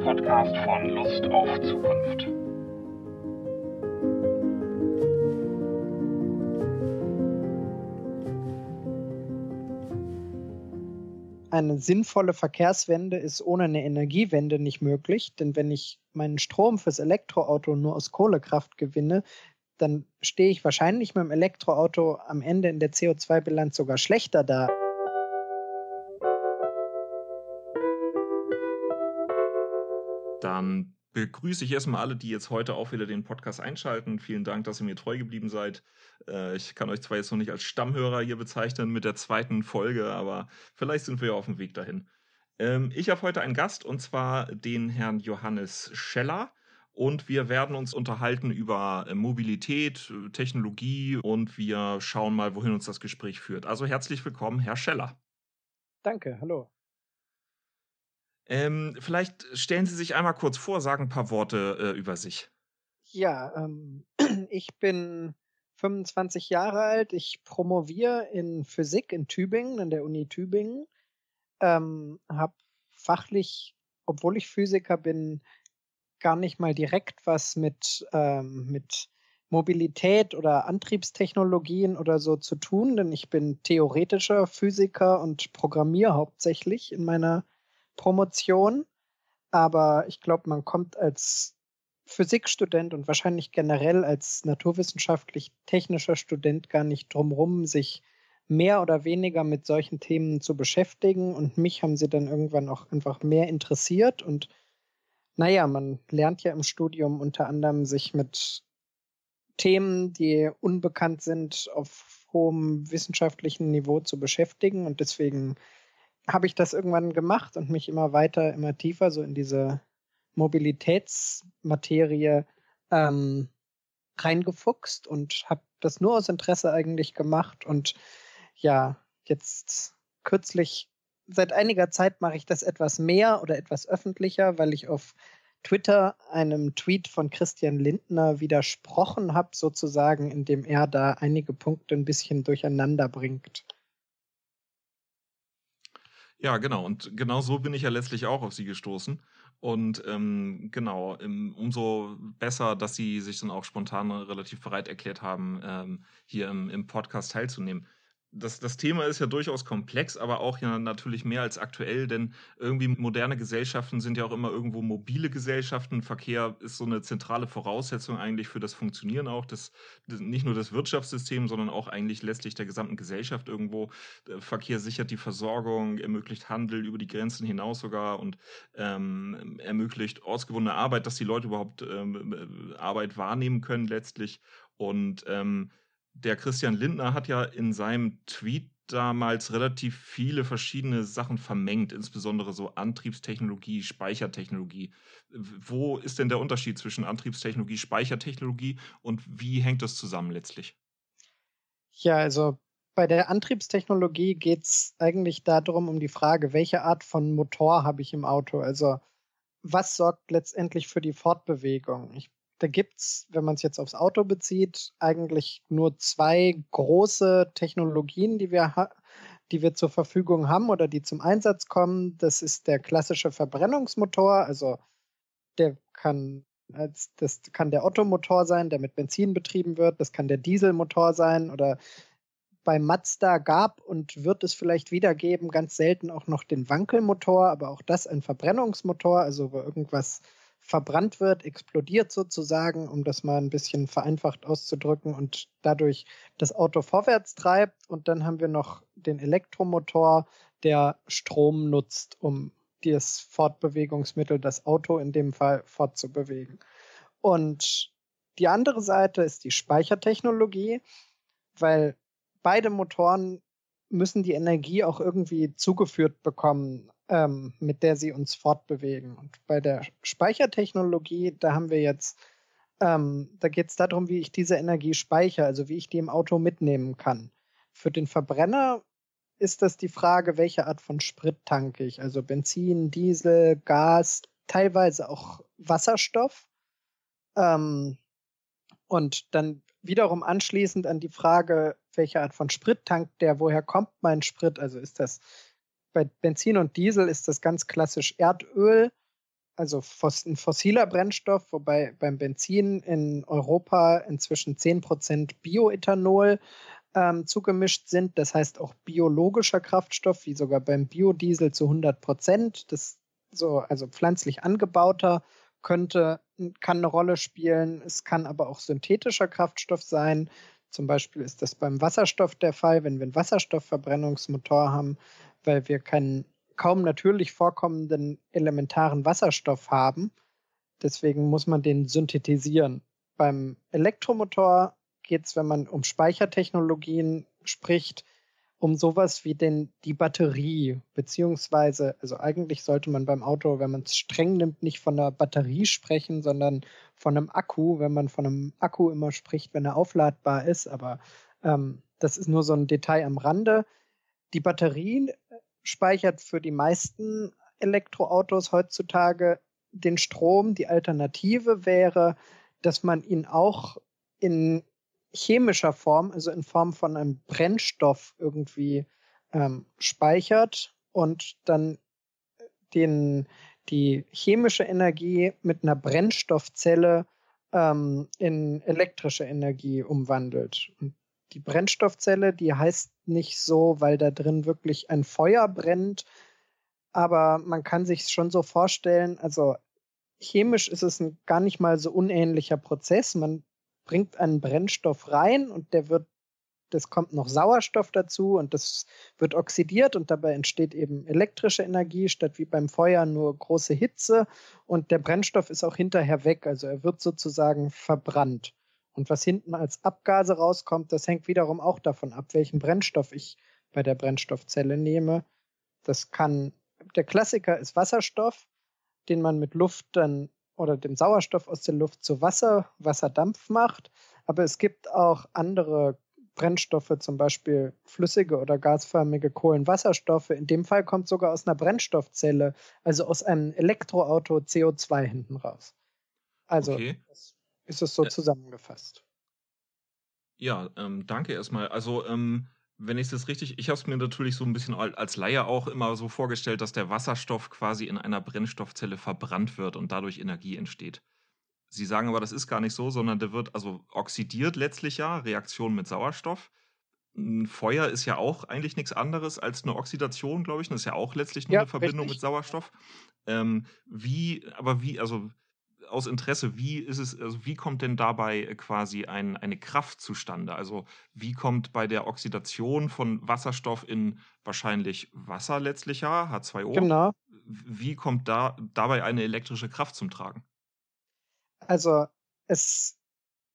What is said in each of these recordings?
Podcast von Lust auf Zukunft. Eine sinnvolle Verkehrswende ist ohne eine Energiewende nicht möglich, denn wenn ich meinen Strom fürs Elektroauto nur aus Kohlekraft gewinne, dann stehe ich wahrscheinlich mit dem Elektroauto am Ende in der CO2-Bilanz sogar schlechter da. Begrüße ich erstmal alle, die jetzt heute auch wieder den Podcast einschalten. Vielen Dank, dass ihr mir treu geblieben seid. Äh, ich kann euch zwar jetzt noch nicht als Stammhörer hier bezeichnen mit der zweiten Folge, aber vielleicht sind wir ja auf dem Weg dahin. Ähm, ich habe heute einen Gast und zwar den Herrn Johannes Scheller. Und wir werden uns unterhalten über äh, Mobilität, äh, Technologie und wir schauen mal, wohin uns das Gespräch führt. Also herzlich willkommen, Herr Scheller. Danke, hallo. Ähm, vielleicht stellen Sie sich einmal kurz vor, sagen ein paar Worte äh, über sich. Ja, ähm, ich bin 25 Jahre alt. Ich promoviere in Physik in Tübingen, an der Uni Tübingen. Ähm, habe fachlich, obwohl ich Physiker bin, gar nicht mal direkt was mit, ähm, mit Mobilität oder Antriebstechnologien oder so zu tun, denn ich bin theoretischer Physiker und programmiere hauptsächlich in meiner Promotion. Aber ich glaube, man kommt als Physikstudent und wahrscheinlich generell als naturwissenschaftlich technischer Student gar nicht drumrum, sich mehr oder weniger mit solchen Themen zu beschäftigen. Und mich haben sie dann irgendwann auch einfach mehr interessiert und naja, man lernt ja im Studium unter anderem sich mit Themen, die unbekannt sind, auf hohem wissenschaftlichen Niveau zu beschäftigen. Und deswegen habe ich das irgendwann gemacht und mich immer weiter, immer tiefer so in diese Mobilitätsmaterie ähm, reingefuchst und habe das nur aus Interesse eigentlich gemacht. Und ja, jetzt kürzlich seit einiger Zeit mache ich das etwas mehr oder etwas öffentlicher, weil ich auf Twitter einem Tweet von Christian Lindner widersprochen habe, sozusagen, indem er da einige Punkte ein bisschen durcheinander bringt. Ja, genau. Und genau so bin ich ja letztlich auch auf sie gestoßen. Und ähm, genau, umso besser, dass sie sich dann auch spontan relativ bereit erklärt haben, ähm, hier im, im Podcast teilzunehmen das, das Thema ist ja durchaus komplex, aber auch ja natürlich mehr als aktuell, denn irgendwie moderne Gesellschaften sind ja auch immer irgendwo mobile Gesellschaften. Verkehr ist so eine zentrale Voraussetzung eigentlich für das Funktionieren auch des, nicht nur des Wirtschaftssystems, sondern auch eigentlich letztlich der gesamten Gesellschaft irgendwo. Verkehr sichert die Versorgung, ermöglicht Handel über die Grenzen hinaus sogar und ähm, ermöglicht ortsgewonnene Arbeit, dass die Leute überhaupt ähm, Arbeit wahrnehmen können letztlich und ähm, der Christian Lindner hat ja in seinem Tweet damals relativ viele verschiedene Sachen vermengt, insbesondere so Antriebstechnologie, Speichertechnologie. Wo ist denn der Unterschied zwischen Antriebstechnologie, Speichertechnologie und wie hängt das zusammen letztlich? Ja, also bei der Antriebstechnologie geht es eigentlich darum, um die Frage, welche Art von Motor habe ich im Auto? Also was sorgt letztendlich für die Fortbewegung? Ich da gibt's, wenn man es jetzt aufs Auto bezieht, eigentlich nur zwei große Technologien, die wir, die wir zur Verfügung haben oder die zum Einsatz kommen. Das ist der klassische Verbrennungsmotor, also der kann als das kann der Ottomotor sein, der mit Benzin betrieben wird. Das kann der Dieselmotor sein oder bei Mazda gab und wird es vielleicht wieder geben, ganz selten auch noch den Wankelmotor, aber auch das ein Verbrennungsmotor, also wo irgendwas verbrannt wird, explodiert sozusagen, um das mal ein bisschen vereinfacht auszudrücken und dadurch das Auto vorwärts treibt. Und dann haben wir noch den Elektromotor, der Strom nutzt, um das Fortbewegungsmittel, das Auto in dem Fall fortzubewegen. Und die andere Seite ist die Speichertechnologie, weil beide Motoren müssen die Energie auch irgendwie zugeführt bekommen ähm, mit der sie uns fortbewegen. Und bei der Speichertechnologie, da haben wir jetzt, ähm, da geht es darum, wie ich diese Energie speichere, also wie ich die im Auto mitnehmen kann. Für den Verbrenner ist das die Frage, welche Art von Sprit tanke ich, also Benzin, Diesel, Gas, teilweise auch Wasserstoff. Ähm, und dann wiederum anschließend an die Frage, welche Art von Sprit tankt der, woher kommt mein Sprit, also ist das bei Benzin und Diesel ist das ganz klassisch Erdöl. also ein fossiler Brennstoff, wobei beim Benzin in Europa inzwischen 10% Bioethanol ähm, zugemischt sind. Das heißt auch biologischer Kraftstoff, wie sogar beim Biodiesel zu 100% Das so, also pflanzlich angebauter könnte, kann eine Rolle spielen. Es kann aber auch synthetischer Kraftstoff sein. Zum Beispiel ist das beim Wasserstoff der Fall, wenn wir einen Wasserstoffverbrennungsmotor haben, weil wir keinen kaum natürlich vorkommenden elementaren Wasserstoff haben. Deswegen muss man den synthetisieren. Beim Elektromotor geht es, wenn man um Speichertechnologien spricht, um sowas wie den, die Batterie, beziehungsweise, also eigentlich sollte man beim Auto, wenn man es streng nimmt, nicht von der Batterie sprechen, sondern von einem Akku, wenn man von einem Akku immer spricht, wenn er aufladbar ist, aber ähm, das ist nur so ein Detail am Rande. Die Batterie speichert für die meisten Elektroautos heutzutage den Strom. Die Alternative wäre, dass man ihn auch in chemischer Form, also in Form von einem Brennstoff irgendwie ähm, speichert und dann den, die chemische Energie mit einer Brennstoffzelle ähm, in elektrische Energie umwandelt. Und die Brennstoffzelle, die heißt nicht so, weil da drin wirklich ein Feuer brennt, aber man kann sich schon so vorstellen, also chemisch ist es ein gar nicht mal so unähnlicher Prozess. Man bringt einen Brennstoff rein und der wird, das kommt noch Sauerstoff dazu und das wird oxidiert und dabei entsteht eben elektrische Energie statt wie beim Feuer nur große Hitze und der Brennstoff ist auch hinterher weg, also er wird sozusagen verbrannt. Und was hinten als Abgase rauskommt, das hängt wiederum auch davon ab, welchen Brennstoff ich bei der Brennstoffzelle nehme. Das kann, der Klassiker ist Wasserstoff, den man mit Luft dann oder dem Sauerstoff aus der Luft zu Wasser, Wasserdampf macht. Aber es gibt auch andere Brennstoffe, zum Beispiel flüssige oder gasförmige Kohlenwasserstoffe. In dem Fall kommt sogar aus einer Brennstoffzelle, also aus einem Elektroauto CO2 hinten raus. Also okay. das ist es so ja. zusammengefasst. Ja, ähm, danke erstmal. Also, ähm, wenn ich es richtig, ich habe es mir natürlich so ein bisschen als Laie auch immer so vorgestellt, dass der Wasserstoff quasi in einer Brennstoffzelle verbrannt wird und dadurch Energie entsteht. Sie sagen aber, das ist gar nicht so, sondern der wird also oxidiert letztlich ja, Reaktion mit Sauerstoff. Ein Feuer ist ja auch eigentlich nichts anderes als eine Oxidation, glaube ich. Das ist ja auch letztlich nur ja, eine Verbindung richtig. mit Sauerstoff. Ähm, wie, aber wie, also aus Interesse, wie ist es, also wie kommt denn dabei äh, quasi ein, eine Kraft zustande? Also wie kommt bei der Oxidation von Wasserstoff in wahrscheinlich Wasser letztlich ja, H2O? Genau. Wie kommt da dabei eine elektrische Kraft zum Tragen? Also es,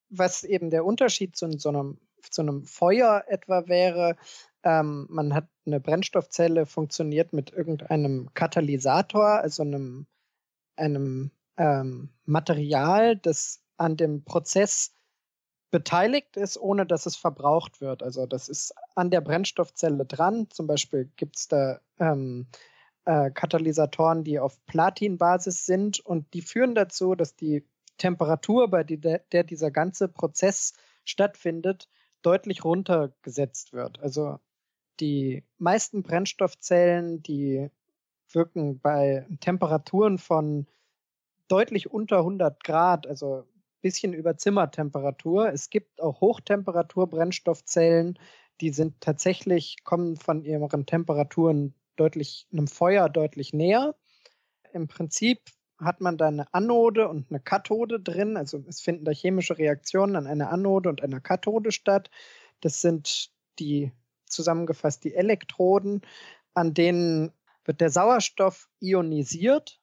was eben der Unterschied zu so einem, zu einem Feuer etwa wäre, ähm, man hat eine Brennstoffzelle funktioniert mit irgendeinem Katalysator, also einem, einem ähm, Material, das an dem Prozess beteiligt ist, ohne dass es verbraucht wird. Also das ist an der Brennstoffzelle dran. Zum Beispiel gibt es da ähm, äh, Katalysatoren, die auf Platinbasis sind und die führen dazu, dass die Temperatur, bei der, der dieser ganze Prozess stattfindet, deutlich runtergesetzt wird. Also die meisten Brennstoffzellen, die wirken bei Temperaturen von deutlich unter 100 Grad, also ein bisschen über Zimmertemperatur. Es gibt auch Hochtemperatur-Brennstoffzellen, die sind tatsächlich, kommen von ihren Temperaturen deutlich, einem Feuer deutlich näher. Im Prinzip hat man da eine Anode und eine Kathode drin. Also es finden da chemische Reaktionen an einer Anode und einer Kathode statt. Das sind die zusammengefasst die Elektroden, an denen wird der Sauerstoff ionisiert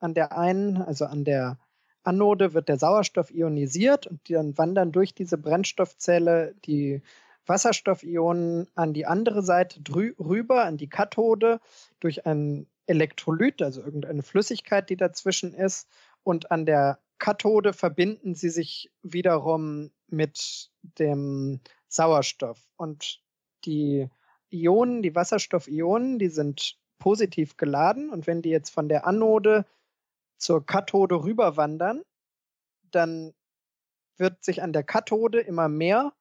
an der einen, also an der Anode wird der Sauerstoff ionisiert und dann wandern durch diese Brennstoffzelle die Wasserstoffionen an die andere Seite rüber, an die Kathode, durch ein Elektrolyt, also irgendeine Flüssigkeit, die dazwischen ist. Und an der Kathode verbinden sie sich wiederum mit dem Sauerstoff. Und die Ionen, die Wasserstoffionen, die sind positiv geladen. Und wenn die jetzt von der Anode zur Kathode rüberwandern, dann wird sich an der Kathode immer mehr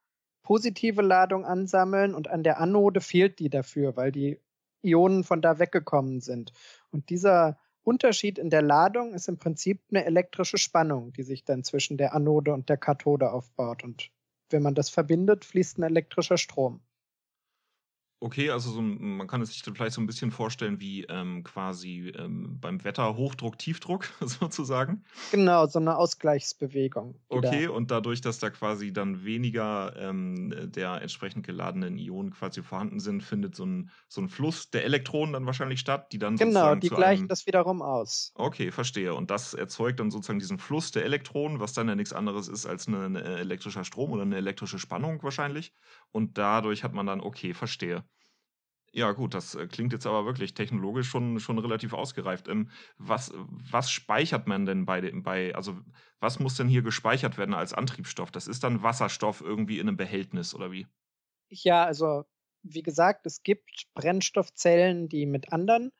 positive Ladung ansammeln und an der Anode fehlt die dafür, weil die Ionen von da weggekommen sind. Und dieser Unterschied in der Ladung ist im Prinzip eine elektrische Spannung, die sich dann zwischen der Anode und der Kathode aufbaut. Und wenn man das verbindet, fließt ein elektrischer Strom. Okay, also so, man kann es sich vielleicht so ein bisschen vorstellen wie ähm, quasi ähm, beim Wetter Hochdruck, Tiefdruck sozusagen. Genau, so eine Ausgleichsbewegung. Okay, da. und dadurch, dass da quasi dann weniger ähm, der entsprechend geladenen Ionen quasi vorhanden sind, findet so ein, so ein Fluss der Elektronen dann wahrscheinlich statt, die dann Genau, die gleichen das wiederum aus. Okay, verstehe. Und das erzeugt dann sozusagen diesen Fluss der Elektronen, was dann ja nichts anderes ist als ein elektrischer Strom oder eine elektrische Spannung wahrscheinlich. Und dadurch hat man dann, okay, verstehe. Ja, gut, das äh, klingt jetzt aber wirklich technologisch schon, schon relativ ausgereift. Ähm, was, was speichert man denn bei, bei, also was muss denn hier gespeichert werden als Antriebsstoff? Das ist dann Wasserstoff irgendwie in einem Behältnis oder wie? Ja, also wie gesagt, es gibt Brennstoffzellen, die mit anderen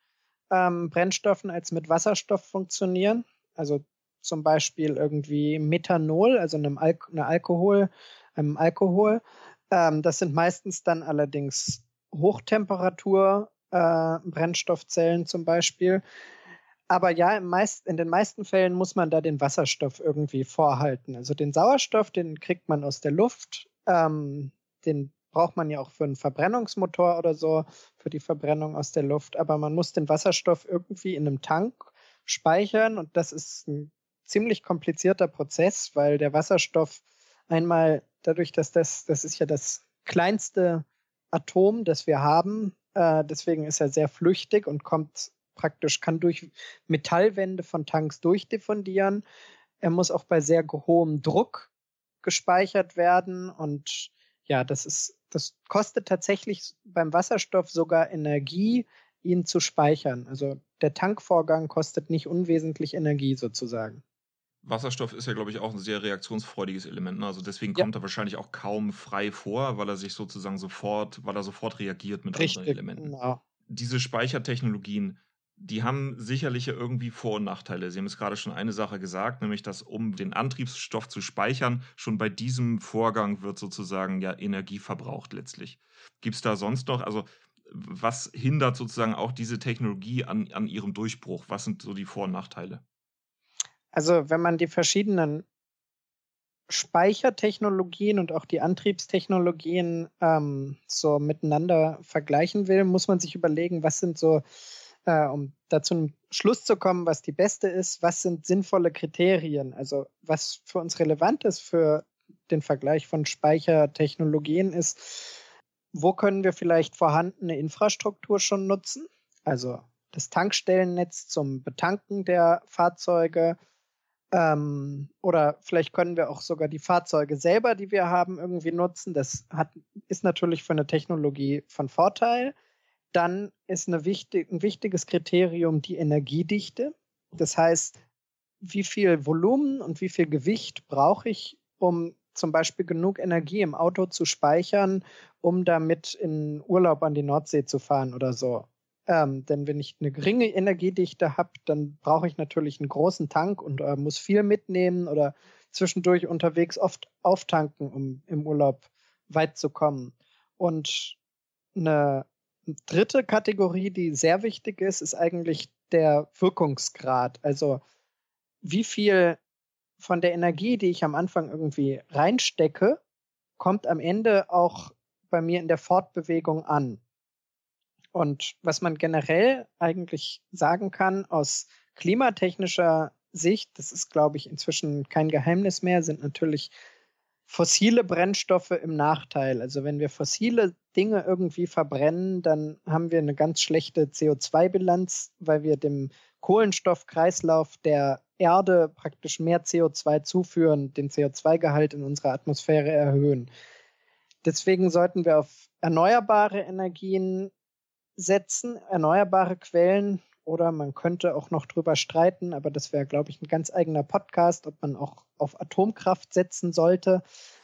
ähm, Brennstoffen als mit Wasserstoff funktionieren. Also zum Beispiel irgendwie Methanol, also einem Al Alkohol, einem Alkohol. Ähm, das sind meistens dann allerdings Hochtemperatur äh, zum Beispiel. Aber ja, im meist, in den meisten Fällen muss man da den Wasserstoff irgendwie vorhalten. Also den Sauerstoff, den kriegt man aus der Luft. Ähm, den braucht man ja auch für einen Verbrennungsmotor oder so, für die Verbrennung aus der Luft. Aber man muss den Wasserstoff irgendwie in einem Tank speichern und das ist ein ziemlich komplizierter Prozess, weil der Wasserstoff einmal dadurch, dass das, das ist ja das kleinste Atom, das wir haben. Äh, deswegen ist er sehr flüchtig und kommt praktisch, kann durch Metallwände von Tanks durchdiffundieren. Er muss auch bei sehr hohem Druck gespeichert werden und ja, das ist, das kostet tatsächlich beim Wasserstoff sogar Energie, ihn zu speichern. Also der Tankvorgang kostet nicht unwesentlich Energie sozusagen. Wasserstoff ist ja, glaube ich, auch ein sehr reaktionsfreudiges Element. Ne? Also deswegen ja. kommt er wahrscheinlich auch kaum frei vor, weil er sich sozusagen sofort, weil er sofort reagiert mit Richtig, anderen Elementen. Genau. Diese Speichertechnologien, die haben sicherlich ja irgendwie Vor- und Nachteile. Sie haben jetzt gerade schon eine Sache gesagt, nämlich dass um den Antriebsstoff zu speichern, schon bei diesem Vorgang wird sozusagen ja Energie verbraucht letztlich. Gibt es da sonst noch, also was hindert sozusagen auch diese Technologie an, an ihrem Durchbruch? Was sind so die Vor- und Nachteile? Also wenn man die verschiedenen Speichertechnologien und auch die Antriebstechnologien ähm, so miteinander vergleichen will, muss man sich überlegen, was sind so, äh, um dazu einen Schluss zu kommen, was die beste ist, was sind sinnvolle Kriterien, also was für uns relevant ist für den Vergleich von Speichertechnologien ist, wo können wir vielleicht vorhandene Infrastruktur schon nutzen, also das Tankstellennetz zum Betanken der Fahrzeuge, ähm, oder vielleicht können wir auch sogar die Fahrzeuge selber, die wir haben, irgendwie nutzen. Das hat, ist natürlich für eine Technologie von Vorteil. Dann ist eine wichtig, ein wichtiges Kriterium die Energiedichte. Das heißt, wie viel Volumen und wie viel Gewicht brauche ich, um zum Beispiel genug Energie im Auto zu speichern, um damit in Urlaub an die Nordsee zu fahren oder so. Ähm, denn wenn ich eine geringe Energiedichte habe, dann brauche ich natürlich einen großen Tank und äh, muss viel mitnehmen oder zwischendurch unterwegs oft auftanken, um im Urlaub weit zu kommen. Und eine dritte Kategorie, die sehr wichtig ist, ist eigentlich der Wirkungsgrad. Also wie viel von der Energie, die ich am Anfang irgendwie reinstecke, kommt am Ende auch bei mir in der Fortbewegung an. Und was man generell eigentlich sagen kann aus klimatechnischer Sicht, das ist, glaube ich, inzwischen kein Geheimnis mehr, sind natürlich fossile Brennstoffe im Nachteil. Also wenn wir fossile Dinge irgendwie verbrennen, dann haben wir eine ganz schlechte CO2-Bilanz, weil wir dem Kohlenstoffkreislauf der Erde praktisch mehr CO2 zuführen, den CO2-Gehalt in unserer Atmosphäre erhöhen. Deswegen sollten wir auf erneuerbare Energien setzen, erneuerbare Quellen, oder man könnte auch noch drüber streiten, aber das wäre, glaube ich, ein ganz eigener Podcast, ob man auch auf Atomkraft setzen sollte.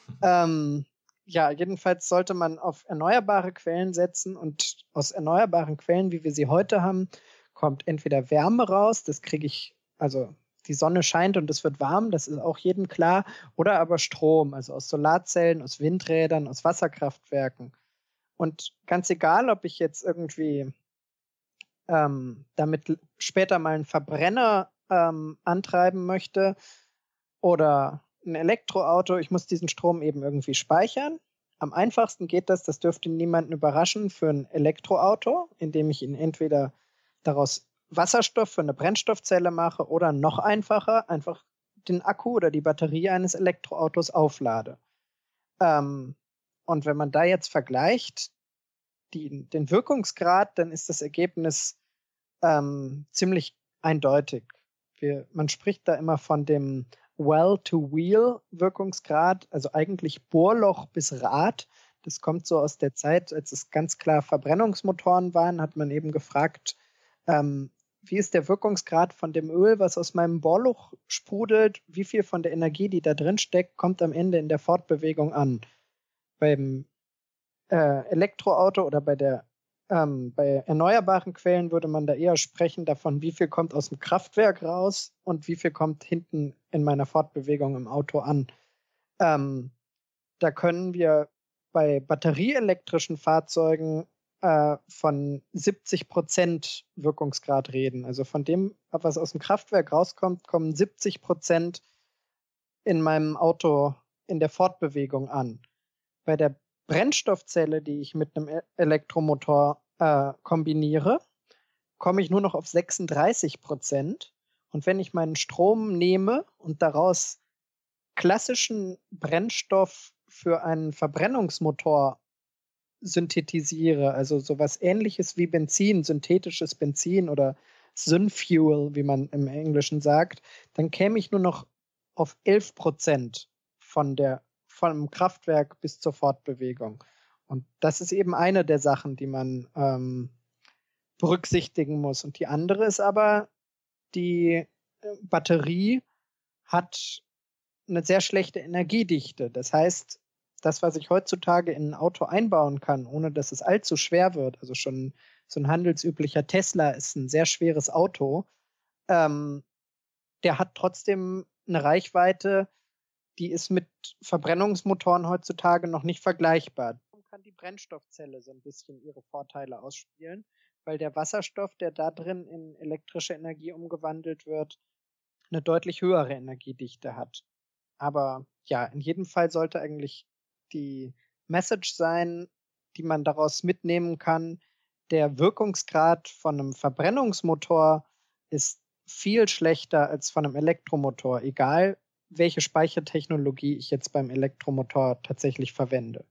Mhm. Ähm, ja, jedenfalls sollte man auf erneuerbare Quellen setzen und aus erneuerbaren Quellen, wie wir sie heute haben, kommt entweder Wärme raus, das kriege ich, also die Sonne scheint und es wird warm, das ist auch jedem klar, oder aber Strom, also aus Solarzellen, aus Windrädern, aus Wasserkraftwerken. Und ganz egal, ob ich jetzt irgendwie ähm, damit später mal einen Verbrenner ähm, antreiben möchte oder ein Elektroauto, ich muss diesen Strom eben irgendwie speichern. Am einfachsten geht das, das dürfte niemanden überraschen, für ein Elektroauto, indem ich ihn entweder daraus Wasserstoff für eine Brennstoffzelle mache oder noch einfacher, einfach den Akku oder die Batterie eines Elektroautos auflade. Ähm, und wenn man da jetzt vergleicht, die, den Wirkungsgrad, dann ist das Ergebnis ähm, ziemlich eindeutig. Wir, man spricht da immer von dem Well-to-Wheel-Wirkungsgrad, also eigentlich Bohrloch bis Rad. Das kommt so aus der Zeit, als es ganz klar Verbrennungsmotoren waren, hat man eben gefragt, ähm, wie ist der Wirkungsgrad von dem Öl, was aus meinem Bohrloch sprudelt, wie viel von der Energie, die da drin steckt, kommt am Ende in der Fortbewegung an. Beim äh, Elektroauto oder bei der ähm, bei erneuerbaren Quellen würde man da eher sprechen davon, wie viel kommt aus dem Kraftwerk raus und wie viel kommt hinten in meiner Fortbewegung im Auto an. Ähm, da können wir bei batterieelektrischen Fahrzeugen äh, von 70 Prozent Wirkungsgrad reden. Also von dem, was aus dem Kraftwerk rauskommt, kommen 70 Prozent in meinem Auto in der Fortbewegung an. Bei der Brennstoffzelle, die ich mit einem e-, Elektromotor äh, kombiniere, komme ich nur noch auf 36 Prozent. Und wenn ich meinen Strom nehme und daraus klassischen Brennstoff für einen Verbrennungsmotor synthetisiere, also sowas ähnliches wie Benzin, synthetisches Benzin oder Synfuel, wie man im Englischen sagt, dann käme ich nur noch auf 11 Prozent von der vom Kraftwerk bis zur Fortbewegung. Und das ist eben eine der Sachen, die man ähm, berücksichtigen muss. Und die andere ist aber, die äh, Batterie hat eine sehr schlechte Energiedichte. Das heißt, das, was ich heutzutage in ein Auto einbauen kann, ohne dass es allzu schwer wird, also schon so ein handelsüblicher Tesla ist ein sehr schweres Auto, ähm, der hat trotzdem eine Reichweite, die ist mit Verbrennungsmotoren heutzutage noch nicht vergleichbar. Man kann die Brennstoffzelle so ein bisschen ihre Vorteile ausspielen, weil der Wasserstoff, der da drin in elektrische Energie umgewandelt wird, eine deutlich höhere Energiedichte hat. Aber ja, in jedem Fall sollte eigentlich die Message sein, die man daraus mitnehmen kann. Der Wirkungsgrad von einem Verbrennungsmotor ist viel schlechter als von einem Elektromotor, egal welche Speichertechnologie ich jetzt beim Elektromotor tatsächlich verwende.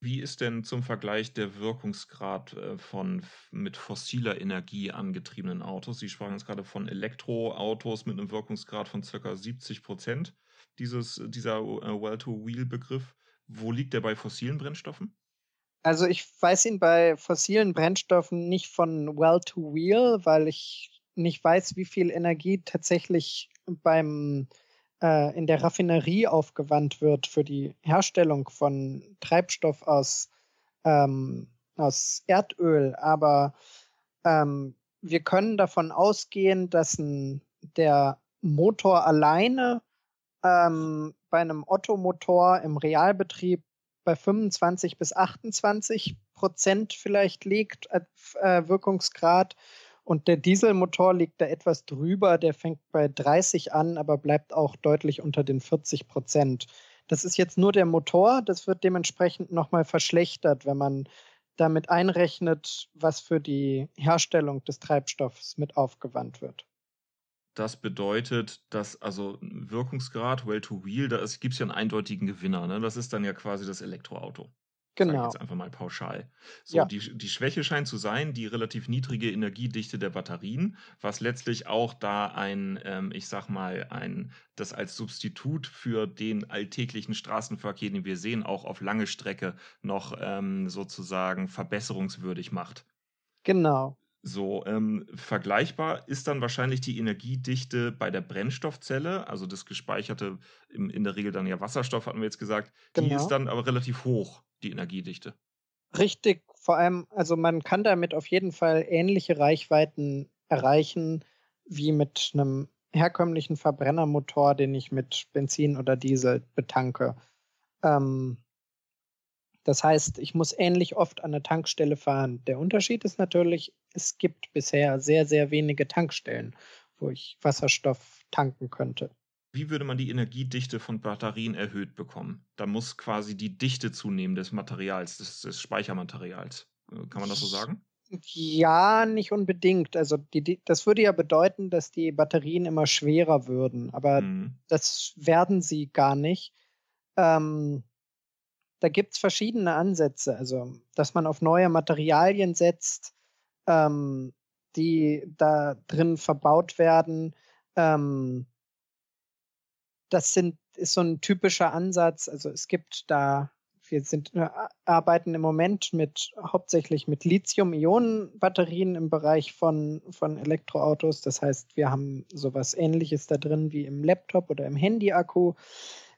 Wie ist denn zum Vergleich der Wirkungsgrad äh, von mit fossiler Energie angetriebenen Autos? Sie sprachen jetzt gerade von Elektroautos mit einem Wirkungsgrad von ca. 70 Prozent. Dieses, dieser äh, Well-to-Wheel-Begriff, wo liegt der bei fossilen Brennstoffen? Also ich weiß ihn bei fossilen Brennstoffen nicht von Well-to-Wheel, weil ich nicht weiß, wie viel Energie tatsächlich beim äh, in der Raffinerie aufgewandt wird für die Herstellung von Treibstoff aus, ähm, aus Erdöl. Aber ähm, wir können davon ausgehen, dass ein, der Motor alleine ähm, bei einem Ottomotor im Realbetrieb bei 25 bis 28 Prozent vielleicht liegt, äh, Wirkungsgrad. Und der Dieselmotor liegt da etwas drüber, der fängt bei 30 an, aber bleibt auch deutlich unter den 40 Prozent. Das ist jetzt nur der Motor, das wird dementsprechend nochmal verschlechtert, wenn man damit einrechnet, was für die Herstellung des Treibstoffs mit aufgewandt wird. Das bedeutet, dass also Wirkungsgrad, Well-to-Wheel, da gibt es ja einen eindeutigen Gewinner. Ne? Das ist dann ja quasi das Elektroauto. Genau. jetzt einfach mal pauschal. So, ja. die, die Schwäche scheint zu sein, die relativ niedrige Energiedichte der Batterien, was letztlich auch da ein, ähm, ich sag mal, ein, das als Substitut für den alltäglichen Straßenverkehr, den wir sehen, auch auf lange Strecke noch ähm, sozusagen verbesserungswürdig macht. Genau. So, ähm, vergleichbar ist dann wahrscheinlich die Energiedichte bei der Brennstoffzelle, also das gespeicherte, in, in der Regel dann ja Wasserstoff, hatten wir jetzt gesagt, genau. die ist dann aber relativ hoch die Energiedichte. Richtig, vor allem, also man kann damit auf jeden Fall ähnliche Reichweiten erreichen wie mit einem herkömmlichen Verbrennermotor, den ich mit Benzin oder Diesel betanke. Ähm, Das heißt, ich muss ähnlich oft an der Tankstelle fahren. Der Unterschied ist natürlich, es gibt bisher sehr, sehr wenige Tankstellen, wo ich Wasserstoff tanken könnte. Wie würde man die Energiedichte von Batterien erhöht bekommen? Da muss quasi die Dichte zunehmen des Materials, des, des Speichermaterials. Äh, kann man das so sagen? Ja, nicht unbedingt. Also die, die, das würde ja bedeuten, dass die Batterien immer schwerer würden, aber mhm. das werden sie gar nicht. Ähm, da gibt es verschiedene Ansätze, also dass man auf neue Materialien setzt, ähm, die da drin verbaut werden. Ähm, das sind, ist so ein typischer Ansatz. Also es gibt da wir sind, äh, arbeiten im Moment mit hauptsächlich mit Lithium-Ionen-Batterien im Bereich von, von Elektroautos. Das heißt, wir haben sowas ähnliches da drin wie im Laptop oder im Handy-Akku.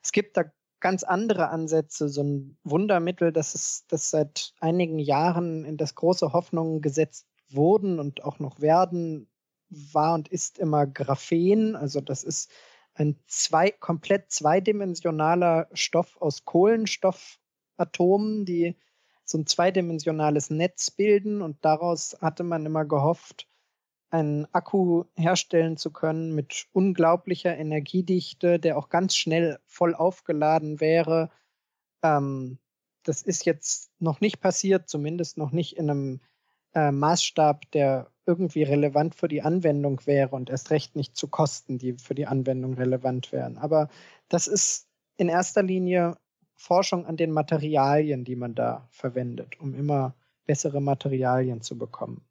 Es gibt da ganz andere Ansätze, so ein Wundermittel, das ist, das seit einigen Jahren in das große Hoffnung gesetzt wurden und auch noch werden, war und ist immer Graphen. Also das ist ein zwei, komplett zweidimensionaler Stoff aus Kohlenstoff Atomen, die so ein zweidimensionales Netz bilden und daraus hatte man immer gehofft, einen Akku herstellen zu können mit unglaublicher Energiedichte, der auch ganz schnell voll aufgeladen wäre. Ähm, das ist jetzt noch nicht passiert, zumindest noch nicht in einem äh, Maßstab, der irgendwie relevant für die Anwendung wäre und erst recht nicht zu Kosten, die für die Anwendung relevant wären. Aber das ist in erster Linie Forschung an den Materialien, die man da verwendet, um immer bessere Materialien zu bekommen.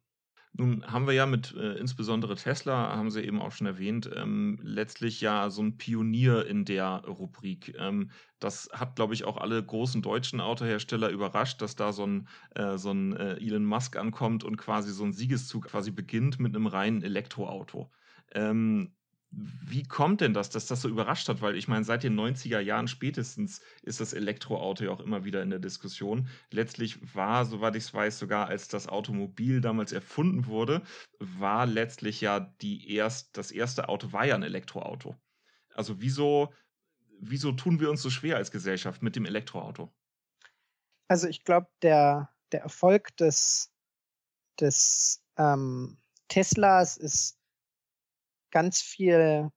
Nun haben wir ja mit äh, insbesondere Tesla, haben Sie eben auch schon erwähnt, ähm, letztlich ja so ein Pionier in der Rubrik. Ähm, das hat, glaube ich, auch alle großen deutschen Autohersteller überrascht, dass da so ein, äh, so ein äh, Elon Musk ankommt und quasi so ein Siegeszug quasi beginnt mit einem reinen Elektroauto. Ähm, wie kommt denn das, dass das so überrascht hat? Weil ich meine, seit den 90er Jahren spätestens ist das Elektroauto ja auch immer wieder in der Diskussion. Letztlich war, soweit ich es weiß, sogar als das Automobil damals erfunden wurde, war letztlich ja die erst, das erste Auto war ja ein Elektroauto. Also wieso, wieso tun wir uns so schwer als Gesellschaft mit dem Elektroauto? Also ich glaube, der, der Erfolg des, des ähm, Teslas ist ganz viel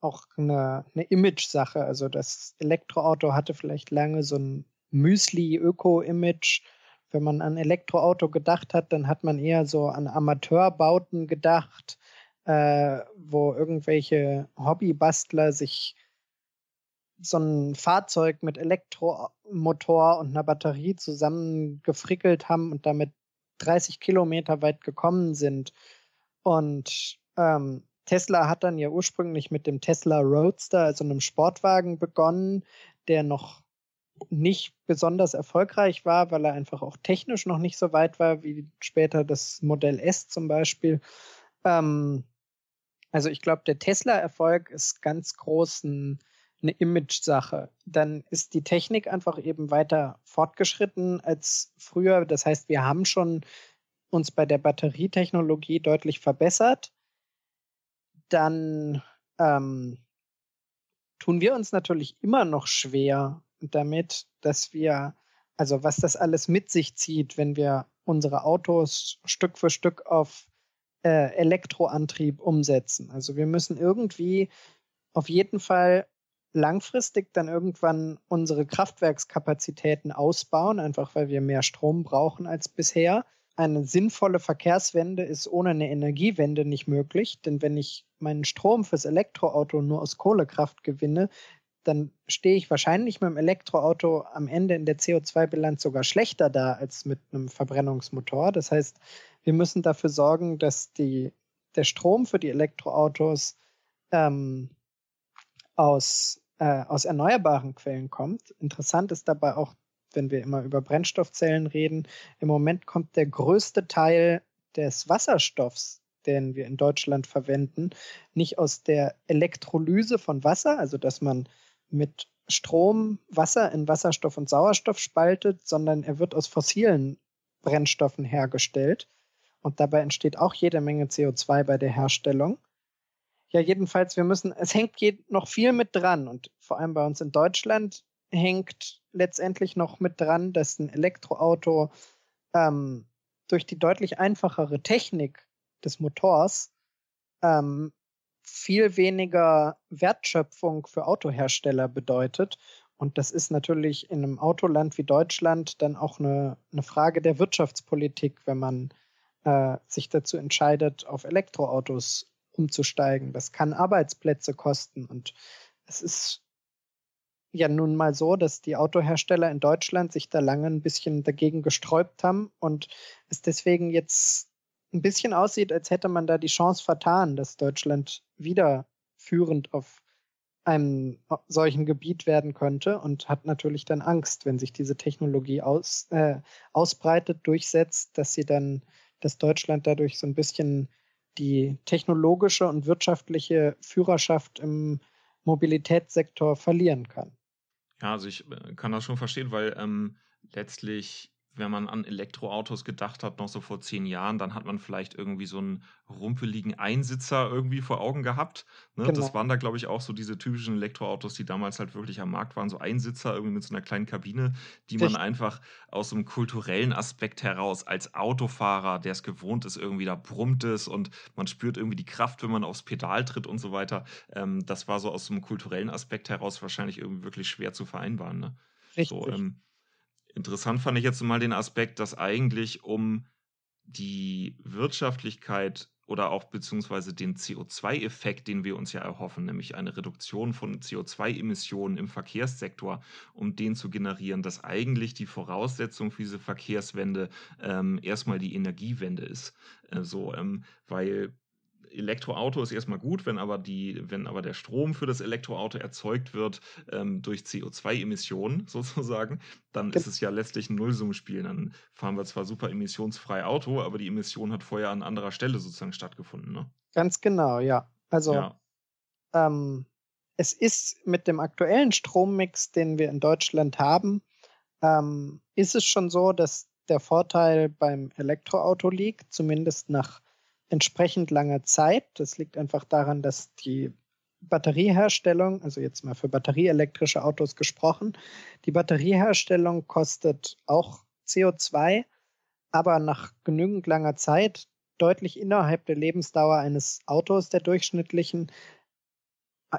auch eine, eine Image-Sache. Also das Elektroauto hatte vielleicht lange so ein Müsli-Öko-Image. Wenn man an Elektroauto gedacht hat, dann hat man eher so an Amateurbauten gedacht, äh, wo irgendwelche Hobbybastler sich so ein Fahrzeug mit Elektromotor und einer Batterie zusammengefrickelt haben und damit 30 Kilometer weit gekommen sind. Und ähm, Tesla hat dann ja ursprünglich mit dem Tesla Roadster, also einem Sportwagen, begonnen, der noch nicht besonders erfolgreich war, weil er einfach auch technisch noch nicht so weit war wie später das Modell S zum Beispiel. Ähm, also ich glaube, der Tesla-Erfolg ist ganz groß ein, eine Image-Sache. Dann ist die Technik einfach eben weiter fortgeschritten als früher. Das heißt, wir haben schon uns bei der Batterietechnologie deutlich verbessert dann ähm, tun wir uns natürlich immer noch schwer damit, dass wir, also was das alles mit sich zieht, wenn wir unsere Autos Stück für Stück auf äh, Elektroantrieb umsetzen. Also wir müssen irgendwie auf jeden Fall langfristig dann irgendwann unsere Kraftwerkskapazitäten ausbauen, einfach weil wir mehr Strom brauchen als bisher eine sinnvolle Verkehrswende ist ohne eine Energiewende nicht möglich, denn wenn ich meinen Strom fürs Elektroauto nur aus Kohlekraft gewinne, dann stehe ich wahrscheinlich mit dem Elektroauto am Ende in der CO2-Bilanz sogar schlechter da als mit einem Verbrennungsmotor. Das heißt, wir müssen dafür sorgen, dass die, der Strom für die Elektroautos ähm, aus, äh, aus erneuerbaren Quellen kommt. Interessant ist dabei auch wenn wir immer über Brennstoffzellen reden. Im Moment kommt der größte Teil des Wasserstoffs, den wir in Deutschland verwenden, nicht aus der Elektrolyse von Wasser, also dass man mit Strom Wasser in Wasserstoff und Sauerstoff spaltet, sondern er wird aus fossilen Brennstoffen hergestellt. Und dabei entsteht auch jede Menge CO2 bei der Herstellung. Ja, jedenfalls, wir müssen, es hängt noch viel mit dran und vor allem bei uns in Deutschland hängt letztendlich noch mit dran, dass ein Elektroauto ähm, durch die deutlich einfachere Technik des Motors ähm, viel weniger Wertschöpfung für Autohersteller bedeutet. Und das ist natürlich in einem Autoland wie Deutschland dann auch eine, eine Frage der Wirtschaftspolitik, wenn man äh, sich dazu entscheidet, auf Elektroautos umzusteigen. Das kann Arbeitsplätze kosten. Und es ist ja nun mal so, dass die Autohersteller in Deutschland sich da lange ein bisschen dagegen gesträubt haben und es deswegen jetzt ein bisschen aussieht, als hätte man da die Chance vertan, dass Deutschland wieder führend auf einem solchen Gebiet werden könnte und hat natürlich dann Angst, wenn sich diese Technologie aus, äh, ausbreitet, durchsetzt, dass sie dann, dass Deutschland dadurch so ein bisschen die technologische und wirtschaftliche Führerschaft im Mobilitätssektor verlieren kann. Ja, also ich äh, kann das schon verstehen, weil ähm, letztlich wenn man an Elektroautos gedacht hat, noch so vor zehn Jahren, dann hat man vielleicht irgendwie so einen rumpeligen Einsitzer irgendwie vor Augen gehabt. Ne? Genau. Das waren da, glaube ich, auch so diese typischen Elektroautos, die damals halt wirklich am Markt waren, so Einsitzer irgendwie mit so einer kleinen Kabine, die man einfach aus einem kulturellen Aspekt heraus als Autofahrer, der es gewohnt ist, irgendwie da brummt es und man spürt irgendwie die Kraft, wenn man aufs Pedal tritt und so weiter. Ähm, das war so aus einem kulturellen Aspekt heraus wahrscheinlich irgendwie wirklich schwer zu vereinbaren. Ne? Richtig. So, ähm, Interessant fand ich jetzt mal den Aspekt, dass eigentlich um die Wirtschaftlichkeit oder auch beziehungsweise den CO2-Effekt, den wir uns ja erhoffen, nämlich eine Reduktion von CO2-Emissionen im Verkehrssektor, um den zu generieren, dass eigentlich die Voraussetzung für diese Verkehrswende ähm, erstmal die Energiewende ist. Äh, so, ähm, weil Elektroauto ist erstmal gut, wenn aber, die, wenn aber der Strom für das Elektroauto erzeugt wird ähm, durch CO2-Emissionen sozusagen, dann ist es ja letztlich ein Nullsummenspiel. Dann fahren wir zwar super emissionsfrei Auto, aber die Emission hat vorher an anderer Stelle sozusagen stattgefunden. Ne? Ganz genau, ja. Also ja. Ähm, es ist mit dem aktuellen Strommix, den wir in Deutschland haben, ähm, ist es schon so, dass der Vorteil beim Elektroauto liegt, zumindest nach entsprechend langer Zeit. Das liegt einfach daran, dass die Batterieherstellung, also jetzt mal für batterieelektrische Autos gesprochen, die Batterieherstellung kostet auch CO2, aber nach genügend langer Zeit deutlich innerhalb der Lebensdauer eines Autos, der durchschnittlichen,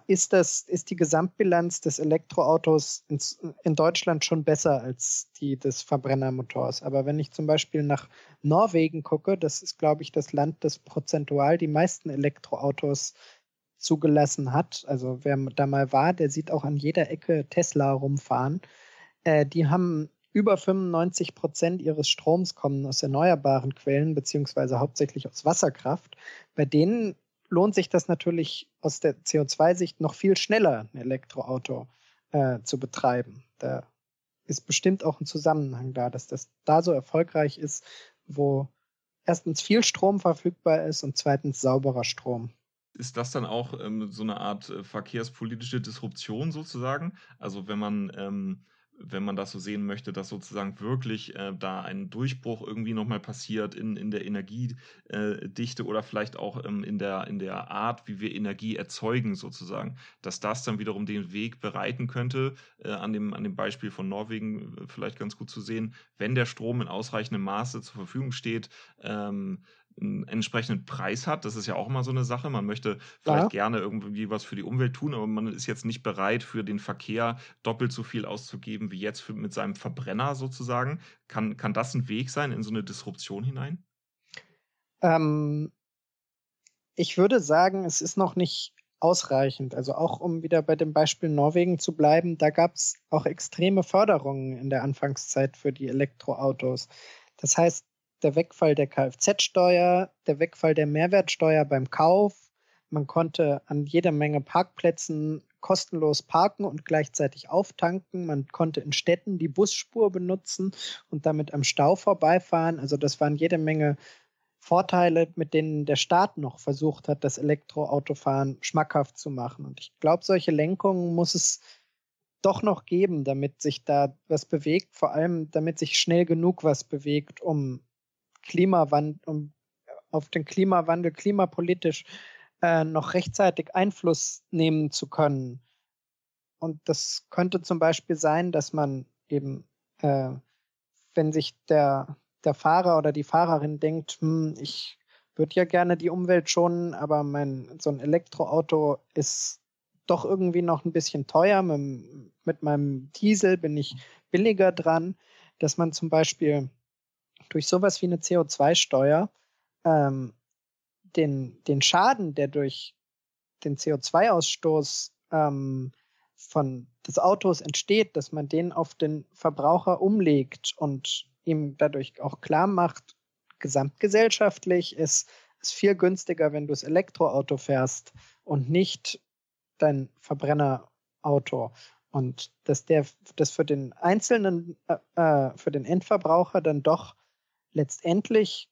ist das, ist die Gesamtbilanz des Elektroautos in, in, Deutschland schon besser als die des Verbrennermotors. Aber wenn ich zum Beispiel nach Norwegen gucke, das ist, glaube ich, das Land, das prozentual die meisten Elektroautos zugelassen hat. Also wer da mal war, der sieht auch an jeder Ecke Tesla rumfahren. Äh, die haben über 95 Prozent ihres Stroms kommen aus erneuerbaren Quellen, beziehungsweise hauptsächlich aus Wasserkraft. Bei denen lohnt sich das natürlich aus der CO2-Sicht noch viel schneller, ein Elektroauto äh, zu betreiben. Da ist bestimmt auch ein Zusammenhang da, dass das da so erfolgreich ist, wo erstens viel Strom verfügbar ist und zweitens sauberer Strom. Ist das dann auch ähm, so eine Art äh, verkehrspolitische Disruption sozusagen? Also wenn man ähm, wenn man das so sehen möchte, dass sozusagen wirklich äh, da ein Durchbruch irgendwie nochmal passiert in, in der Energiedichte äh, oder vielleicht auch ähm, in, der, in der Art, wie wir Energie erzeugen, sozusagen, dass das dann wiederum den Weg bereiten könnte, äh, an, dem, an dem Beispiel von Norwegen äh, vielleicht ganz gut zu sehen, wenn der Strom in ausreichendem Maße zur Verfügung steht, ähm, einen entsprechenden Preis hat. Das ist ja auch immer so eine Sache. Man möchte vielleicht ja. gerne irgendwie was für die Umwelt tun, aber man ist jetzt nicht bereit, für den Verkehr doppelt so viel auszugeben wie jetzt für, mit seinem Verbrenner sozusagen. Kann, kann das ein Weg sein in so eine Disruption hinein? Ähm, ich würde sagen, es ist noch nicht ausreichend. Also auch um wieder bei dem Beispiel Norwegen zu bleiben, da gab es auch extreme Förderungen in der Anfangszeit für die Elektroautos. Das heißt, der Wegfall der Kfz-Steuer, der Wegfall der Mehrwertsteuer beim Kauf. Man konnte an jeder Menge Parkplätzen kostenlos parken und gleichzeitig auftanken. Man konnte in Städten die Busspur benutzen und damit am Stau vorbeifahren. Also das waren jede Menge Vorteile, mit denen der Staat noch versucht hat, das Elektroautofahren schmackhaft zu machen. Und ich glaube, solche Lenkungen muss es doch noch geben, damit sich da was bewegt, vor allem damit sich schnell genug was bewegt, um Klimawandel, um auf den Klimawandel klimapolitisch äh, noch rechtzeitig Einfluss nehmen zu können. Und das könnte zum Beispiel sein, dass man eben, äh, wenn sich der, der Fahrer oder die Fahrerin denkt, hm, ich würde ja gerne die Umwelt schonen, aber mein, so ein Elektroauto ist doch irgendwie noch ein bisschen teuer. Mit, mit meinem Diesel bin ich billiger dran, dass man zum Beispiel durch sowas wie eine CO2-Steuer ähm, den, den Schaden, der durch den CO2-Ausstoß ähm, von des Autos entsteht, dass man den auf den Verbraucher umlegt und ihm dadurch auch klar macht, gesamtgesellschaftlich ist es viel günstiger, wenn du das Elektroauto fährst und nicht dein Verbrennerauto. Und dass der, das für den einzelnen, äh, äh für den Endverbraucher dann doch letztendlich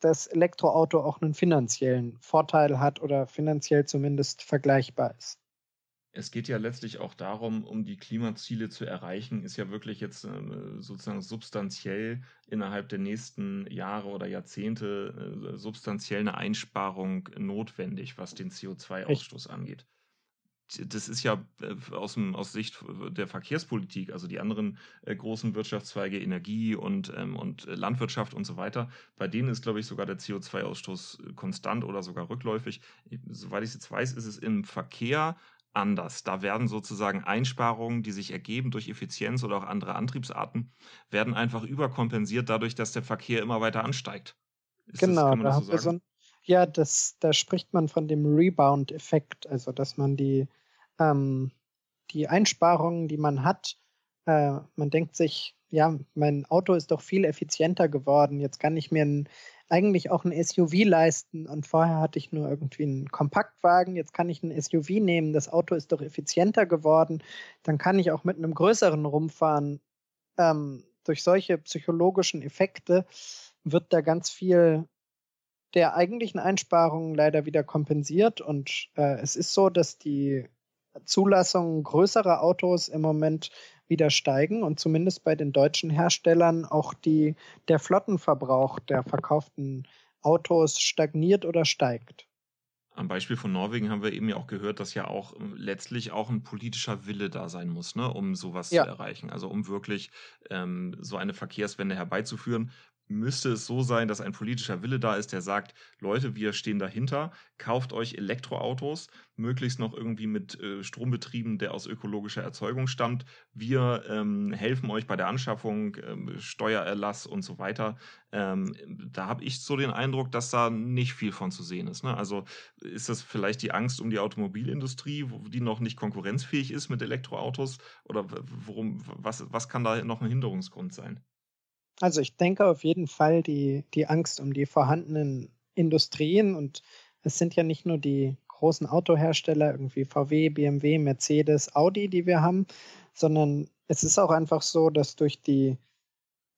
das Elektroauto auch einen finanziellen Vorteil hat oder finanziell zumindest vergleichbar ist. Es geht ja letztlich auch darum, um die Klimaziele zu erreichen, ist ja wirklich jetzt äh, sozusagen substanziell innerhalb der nächsten Jahre oder Jahrzehnte äh, substanziell eine Einsparung notwendig, was den CO2-Ausstoß angeht das ist ja äh, aus, dem, aus Sicht der Verkehrspolitik, also die anderen äh, großen Wirtschaftszweige, Energie und, ähm, und Landwirtschaft und so weiter, bei denen ist, glaube ich, sogar der CO2-Ausstoß konstant oder sogar rückläufig. Soweit ich es jetzt weiß, ist es im Verkehr anders. Da werden sozusagen Einsparungen, die sich ergeben durch Effizienz oder auch andere Antriebsarten, werden einfach überkompensiert dadurch, dass der Verkehr immer weiter ansteigt. Ist genau, das, da so ja, das, da spricht man von dem Rebound-Effekt, also dass man die ähm, die Einsparungen, die man hat, äh, man denkt sich, ja, mein Auto ist doch viel effizienter geworden. Jetzt kann ich mir ein, eigentlich auch ein SUV leisten und vorher hatte ich nur irgendwie einen Kompaktwagen. Jetzt kann ich ein SUV nehmen. Das Auto ist doch effizienter geworden. Dann kann ich auch mit einem größeren rumfahren. Ähm, durch solche psychologischen Effekte wird da ganz viel der eigentlichen Einsparungen leider wieder kompensiert. Und äh, es ist so, dass die Zulassungen größerer Autos im Moment wieder steigen und zumindest bei den deutschen Herstellern auch die, der Flottenverbrauch der verkauften Autos stagniert oder steigt. Am Beispiel von Norwegen haben wir eben ja auch gehört, dass ja auch ähm, letztlich auch ein politischer Wille da sein muss, ne, um sowas ja. zu erreichen. Also um wirklich ähm, so eine Verkehrswende herbeizuführen müsste es so sein, dass ein politischer Wille da ist, der sagt, Leute, wir stehen dahinter, kauft euch Elektroautos, möglichst noch irgendwie mit äh, Strom betrieben, der aus ökologischer Erzeugung stammt. Wir ähm, helfen euch bei der Anschaffung, ähm, Steuererlass und so weiter. Ähm, da habe ich so den Eindruck, dass da nicht viel von zu sehen ist. Ne? Also ist das vielleicht die Angst um die Automobilindustrie, die noch nicht konkurrenzfähig ist mit Elektroautos? Oder worum, was, was kann da noch ein Hinderungsgrund sein? Also ich denke auf jeden Fall die, die Angst um die vorhandenen Industrien und es sind ja nicht nur die großen Autohersteller, irgendwie VW, BMW, Mercedes, Audi, die wir haben, sondern es ist auch einfach so, dass durch die,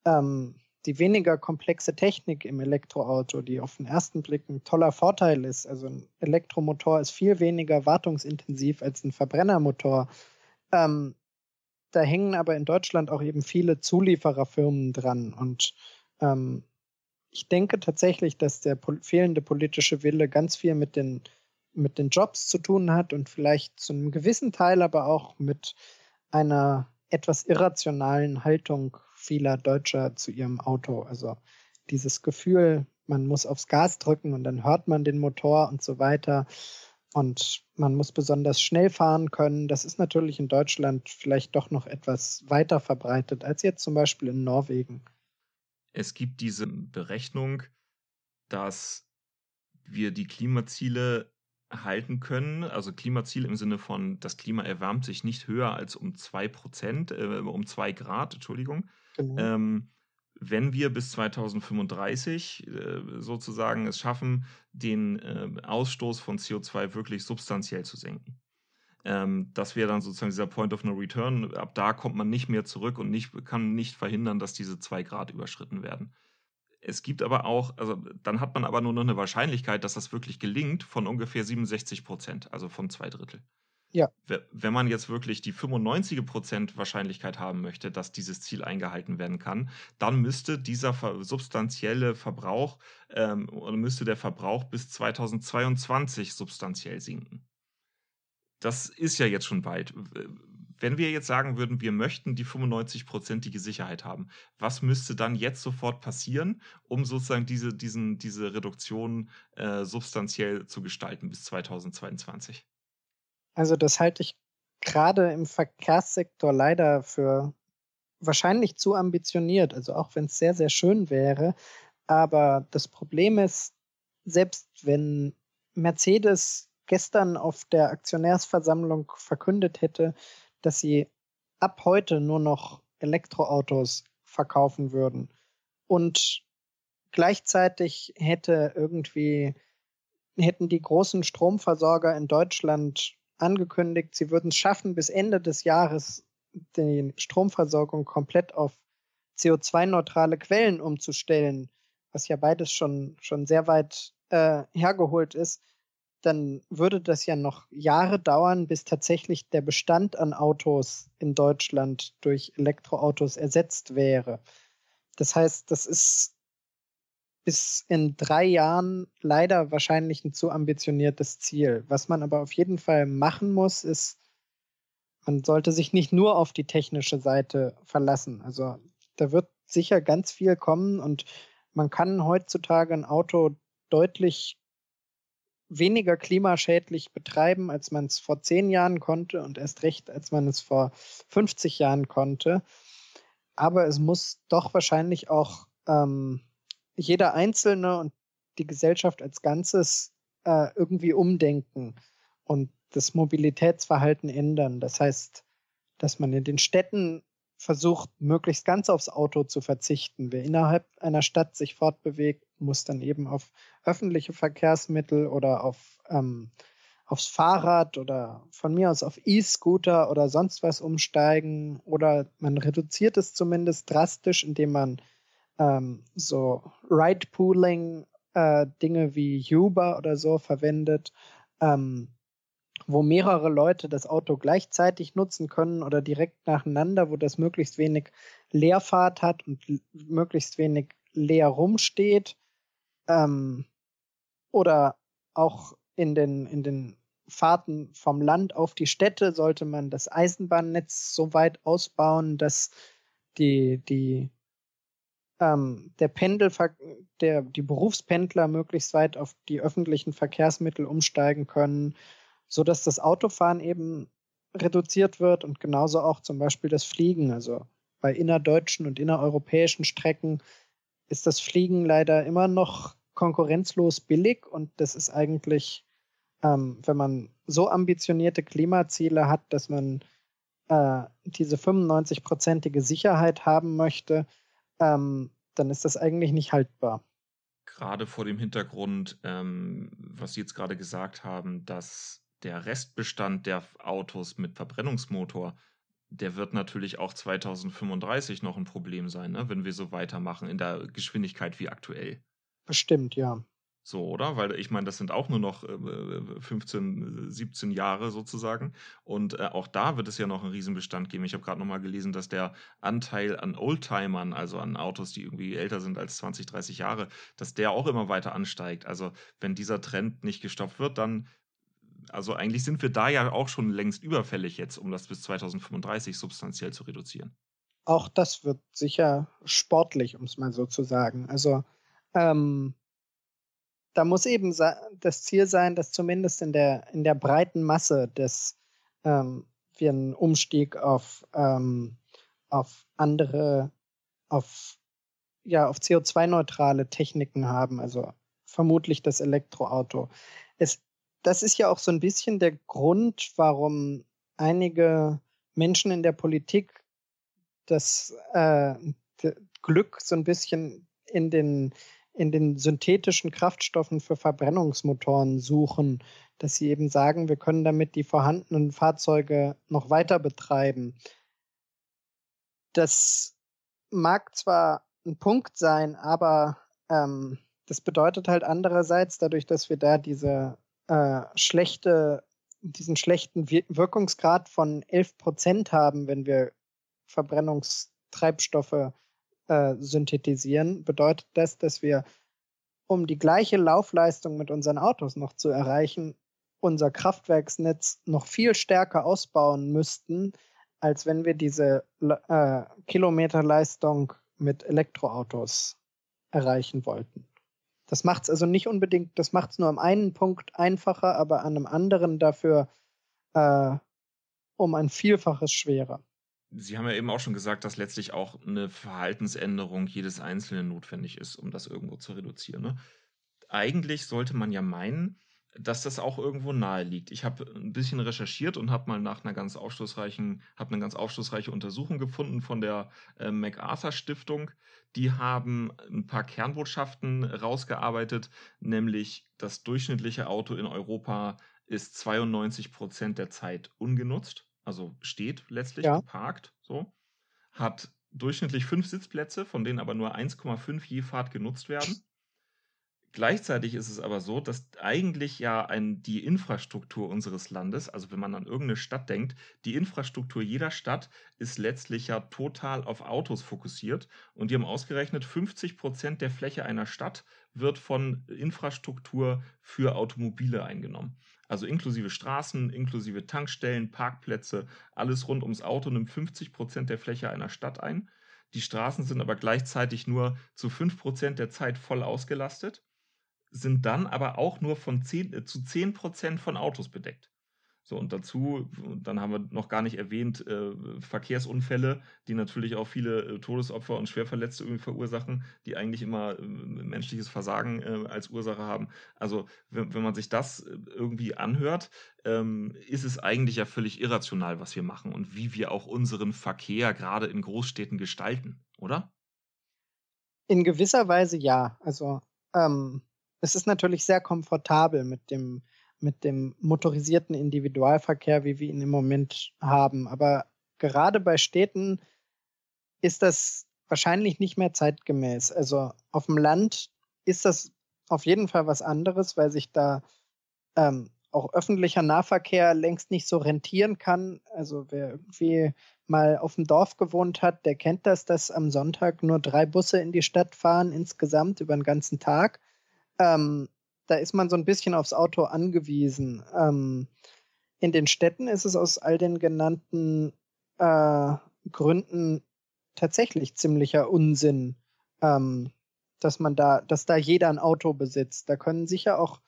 ähm, die weniger komplexe Technik im Elektroauto, die auf den ersten Blick ein toller Vorteil ist, also ein Elektromotor ist viel weniger wartungsintensiv als ein Verbrennermotor, ähm, da hängen aber in Deutschland auch eben viele Zuliefererfirmen dran. Und ähm, ich denke tatsächlich, dass der pol fehlende politische Wille ganz viel mit den, mit den Jobs zu tun hat und vielleicht zu einem gewissen Teil aber auch mit einer etwas irrationalen Haltung vieler Deutscher zu ihrem Auto. Also dieses Gefühl, man muss aufs Gas drücken und dann hört man den Motor und so weiter. Und man muss besonders schnell fahren können. Das ist natürlich in Deutschland vielleicht doch noch etwas weiter verbreitet als jetzt zum Beispiel in Norwegen. Es gibt diese Berechnung, dass wir die Klimaziele halten können. Also Klimaziel im Sinne von, das Klima erwärmt sich nicht höher als um zwei Prozent, äh, um zwei Grad, Entschuldigung. Genau. Ähm, wenn wir bis 2035 äh, sozusagen es schaffen, den äh, Ausstoß von CO2 wirklich substanziell zu senken. Ähm, das wäre dann sozusagen dieser Point of No Return. Ab da kommt man nicht mehr zurück und nicht, kann nicht verhindern, dass diese zwei Grad überschritten werden. Es gibt aber auch, also dann hat man aber nur noch eine Wahrscheinlichkeit, dass das wirklich gelingt, von ungefähr 67 Prozent, also von zwei Drittel. Ja. Wenn man jetzt wirklich die 95% Wahrscheinlichkeit haben möchte, dass dieses Ziel eingehalten werden kann, dann müsste dieser substanzielle Verbrauch ähm, oder müsste der Verbrauch bis 2022 substanziell sinken. Das ist ja jetzt schon bald. wenn wir jetzt sagen würden, wir möchten die 95-prozentige Sicherheit haben, was müsste dann jetzt sofort passieren, um sozusagen diese, diesen, diese Reduktion äh, substanziell zu gestalten bis 2022? Also das halte ich gerade im Verkehrssektor leider für wahrscheinlich zu ambitioniert, also auch wenn es sehr, sehr schön wäre. Aber das Problem ist, selbst wenn Mercedes gestern auf der Aktionärsversammlung verkündet hätte, dass sie ab heute nur noch Elektroautos verkaufen würden und gleichzeitig hätte irgendwie hätten die großen Stromversorger in Deutschland angekündigt, sie würden es schaffen, bis Ende des Jahres die Stromversorgung komplett auf CO2-neutrale Quellen umzustellen, was ja beides schon, schon sehr weit äh, hergeholt ist, dann würde das ja noch Jahre dauern, bis tatsächlich der Bestand an Autos in Deutschland durch Elektroautos ersetzt wäre. Das heißt, das ist bis in drei Jahren leider wahrscheinlich ein zu ambitioniertes Ziel. Was man aber auf jeden Fall machen muss, ist, man sollte sich nicht nur auf die technische Seite verlassen. Also da wird sicher ganz viel kommen und man kann heutzutage ein Auto deutlich weniger klimaschädlich betreiben, als man es vor zehn Jahren konnte und erst recht, als man es vor 50 Jahren konnte. Aber es muss doch wahrscheinlich auch ähm, jeder Einzelne und die Gesellschaft als Ganzes äh, irgendwie umdenken und das Mobilitätsverhalten ändern. Das heißt, dass man in den Städten versucht, möglichst ganz aufs Auto zu verzichten. Wer innerhalb einer Stadt sich fortbewegt, muss dann eben auf öffentliche Verkehrsmittel oder auf ähm, aufs Fahrrad oder von mir aus auf E-Scooter oder sonst was umsteigen oder man reduziert es zumindest drastisch, indem man ähm, so Ride-Pooling äh, Dinge wie Uber oder so verwendet. Ähm, wo mehrere Leute das Auto gleichzeitig nutzen können oder direkt nacheinander, wo das möglichst wenig Leerfahrt hat und möglichst wenig leer rumsteht. Ähm, oder auch in den, in den Fahrten vom Land auf die Städte sollte man das Eisenbahnnetz so weit ausbauen, dass die, die, ähm, der Pendel, der, die Berufspendler möglichst weit auf die öffentlichen Verkehrsmittel umsteigen können so dass das Autofahren eben reduziert wird und genauso auch zum Beispiel das Fliegen. Also bei innerdeutschen und innereuropäischen Strecken ist das Fliegen leider immer noch konkurrenzlos billig und das ist eigentlich, ähm, wenn man so ambitionierte Klimaziele hat, dass man äh, diese 95-prozentige Sicherheit haben möchte, ähm, dann ist das eigentlich nicht haltbar. Gerade vor dem Hintergrund, ähm, was Sie jetzt gerade gesagt haben, dass der Restbestand der Autos mit Verbrennungsmotor, der wird natürlich auch 2035 noch ein Problem sein, ne, wenn wir so weitermachen in der Geschwindigkeit wie aktuell. Bestimmt, ja. So, oder? Weil ich meine, das sind auch nur noch äh, 15, 17 Jahre sozusagen. Und äh, auch da wird es ja noch einen Riesenbestand geben. Ich habe gerade nochmal gelesen, dass der Anteil an Oldtimern, also an Autos, die irgendwie älter sind als 20, 30 Jahre, dass der auch immer weiter ansteigt. Also wenn dieser Trend nicht gestoppt wird, dann also eigentlich sind wir da ja auch schon längst überfällig jetzt, um das bis 2035 substanziell zu reduzieren. Auch das wird sicher sportlich, um es mal so zu sagen. Also ähm, da muss eben das Ziel sein, dass zumindest in der, in der breiten Masse des ähm, wir einen Umstieg auf, ähm, auf andere, auf, ja, auf CO2-neutrale Techniken haben, also vermutlich das Elektroauto. Es das ist ja auch so ein bisschen der Grund, warum einige Menschen in der Politik das äh, Glück so ein bisschen in den, in den synthetischen Kraftstoffen für Verbrennungsmotoren suchen, dass sie eben sagen, wir können damit die vorhandenen Fahrzeuge noch weiter betreiben. Das mag zwar ein Punkt sein, aber ähm, das bedeutet halt andererseits, dadurch, dass wir da diese äh, schlechte, diesen schlechten Wirkungsgrad von 11 Prozent haben, wenn wir Verbrennungstreibstoffe äh, synthetisieren, bedeutet das, dass wir, um die gleiche Laufleistung mit unseren Autos noch zu erreichen, unser Kraftwerksnetz noch viel stärker ausbauen müssten, als wenn wir diese äh, Kilometerleistung mit Elektroautos erreichen wollten. Das macht es also nicht unbedingt, das macht es nur am einen Punkt einfacher, aber an einem anderen dafür äh, um ein Vielfaches schwerer. Sie haben ja eben auch schon gesagt, dass letztlich auch eine Verhaltensänderung jedes Einzelnen notwendig ist, um das irgendwo zu reduzieren. Ne? Eigentlich sollte man ja meinen, dass das auch irgendwo nahe liegt. Ich habe ein bisschen recherchiert und habe mal nach einer ganz aufschlussreichen, habe eine ganz aufschlussreiche Untersuchung gefunden von der äh, MacArthur Stiftung. Die haben ein paar Kernbotschaften rausgearbeitet, nämlich das durchschnittliche Auto in Europa ist 92 Prozent der Zeit ungenutzt, also steht letztlich ja. geparkt, so, hat durchschnittlich fünf Sitzplätze, von denen aber nur 1,5 je Fahrt genutzt werden. Gleichzeitig ist es aber so, dass eigentlich ja ein, die Infrastruktur unseres Landes, also wenn man an irgendeine Stadt denkt, die Infrastruktur jeder Stadt ist letztlich ja total auf Autos fokussiert. Und die haben ausgerechnet, 50 Prozent der Fläche einer Stadt wird von Infrastruktur für Automobile eingenommen. Also inklusive Straßen, inklusive Tankstellen, Parkplätze, alles rund ums Auto nimmt 50 Prozent der Fläche einer Stadt ein. Die Straßen sind aber gleichzeitig nur zu 5 Prozent der Zeit voll ausgelastet sind dann aber auch nur von 10, äh, zu 10 Prozent von Autos bedeckt. So, und dazu, dann haben wir noch gar nicht erwähnt, äh, Verkehrsunfälle, die natürlich auch viele äh, Todesopfer und Schwerverletzte irgendwie verursachen, die eigentlich immer äh, menschliches Versagen äh, als Ursache haben. Also, wenn, wenn man sich das äh, irgendwie anhört, ähm, ist es eigentlich ja völlig irrational, was wir machen und wie wir auch unseren Verkehr gerade in Großstädten gestalten, oder? In gewisser Weise ja. Also, ähm, es ist natürlich sehr komfortabel mit dem, mit dem motorisierten Individualverkehr, wie wir ihn im Moment haben. Aber gerade bei Städten ist das wahrscheinlich nicht mehr zeitgemäß. Also auf dem Land ist das auf jeden Fall was anderes, weil sich da ähm, auch öffentlicher Nahverkehr längst nicht so rentieren kann. Also wer irgendwie mal auf dem Dorf gewohnt hat, der kennt das, dass am Sonntag nur drei Busse in die Stadt fahren insgesamt über den ganzen Tag ähm, da ist man so ein bisschen aufs Auto angewiesen. Ähm, in den Städten ist es aus all den genannten äh, Gründen tatsächlich ziemlicher Unsinn, ähm, dass man da, dass da jeder ein Auto besitzt. Da können sicher auch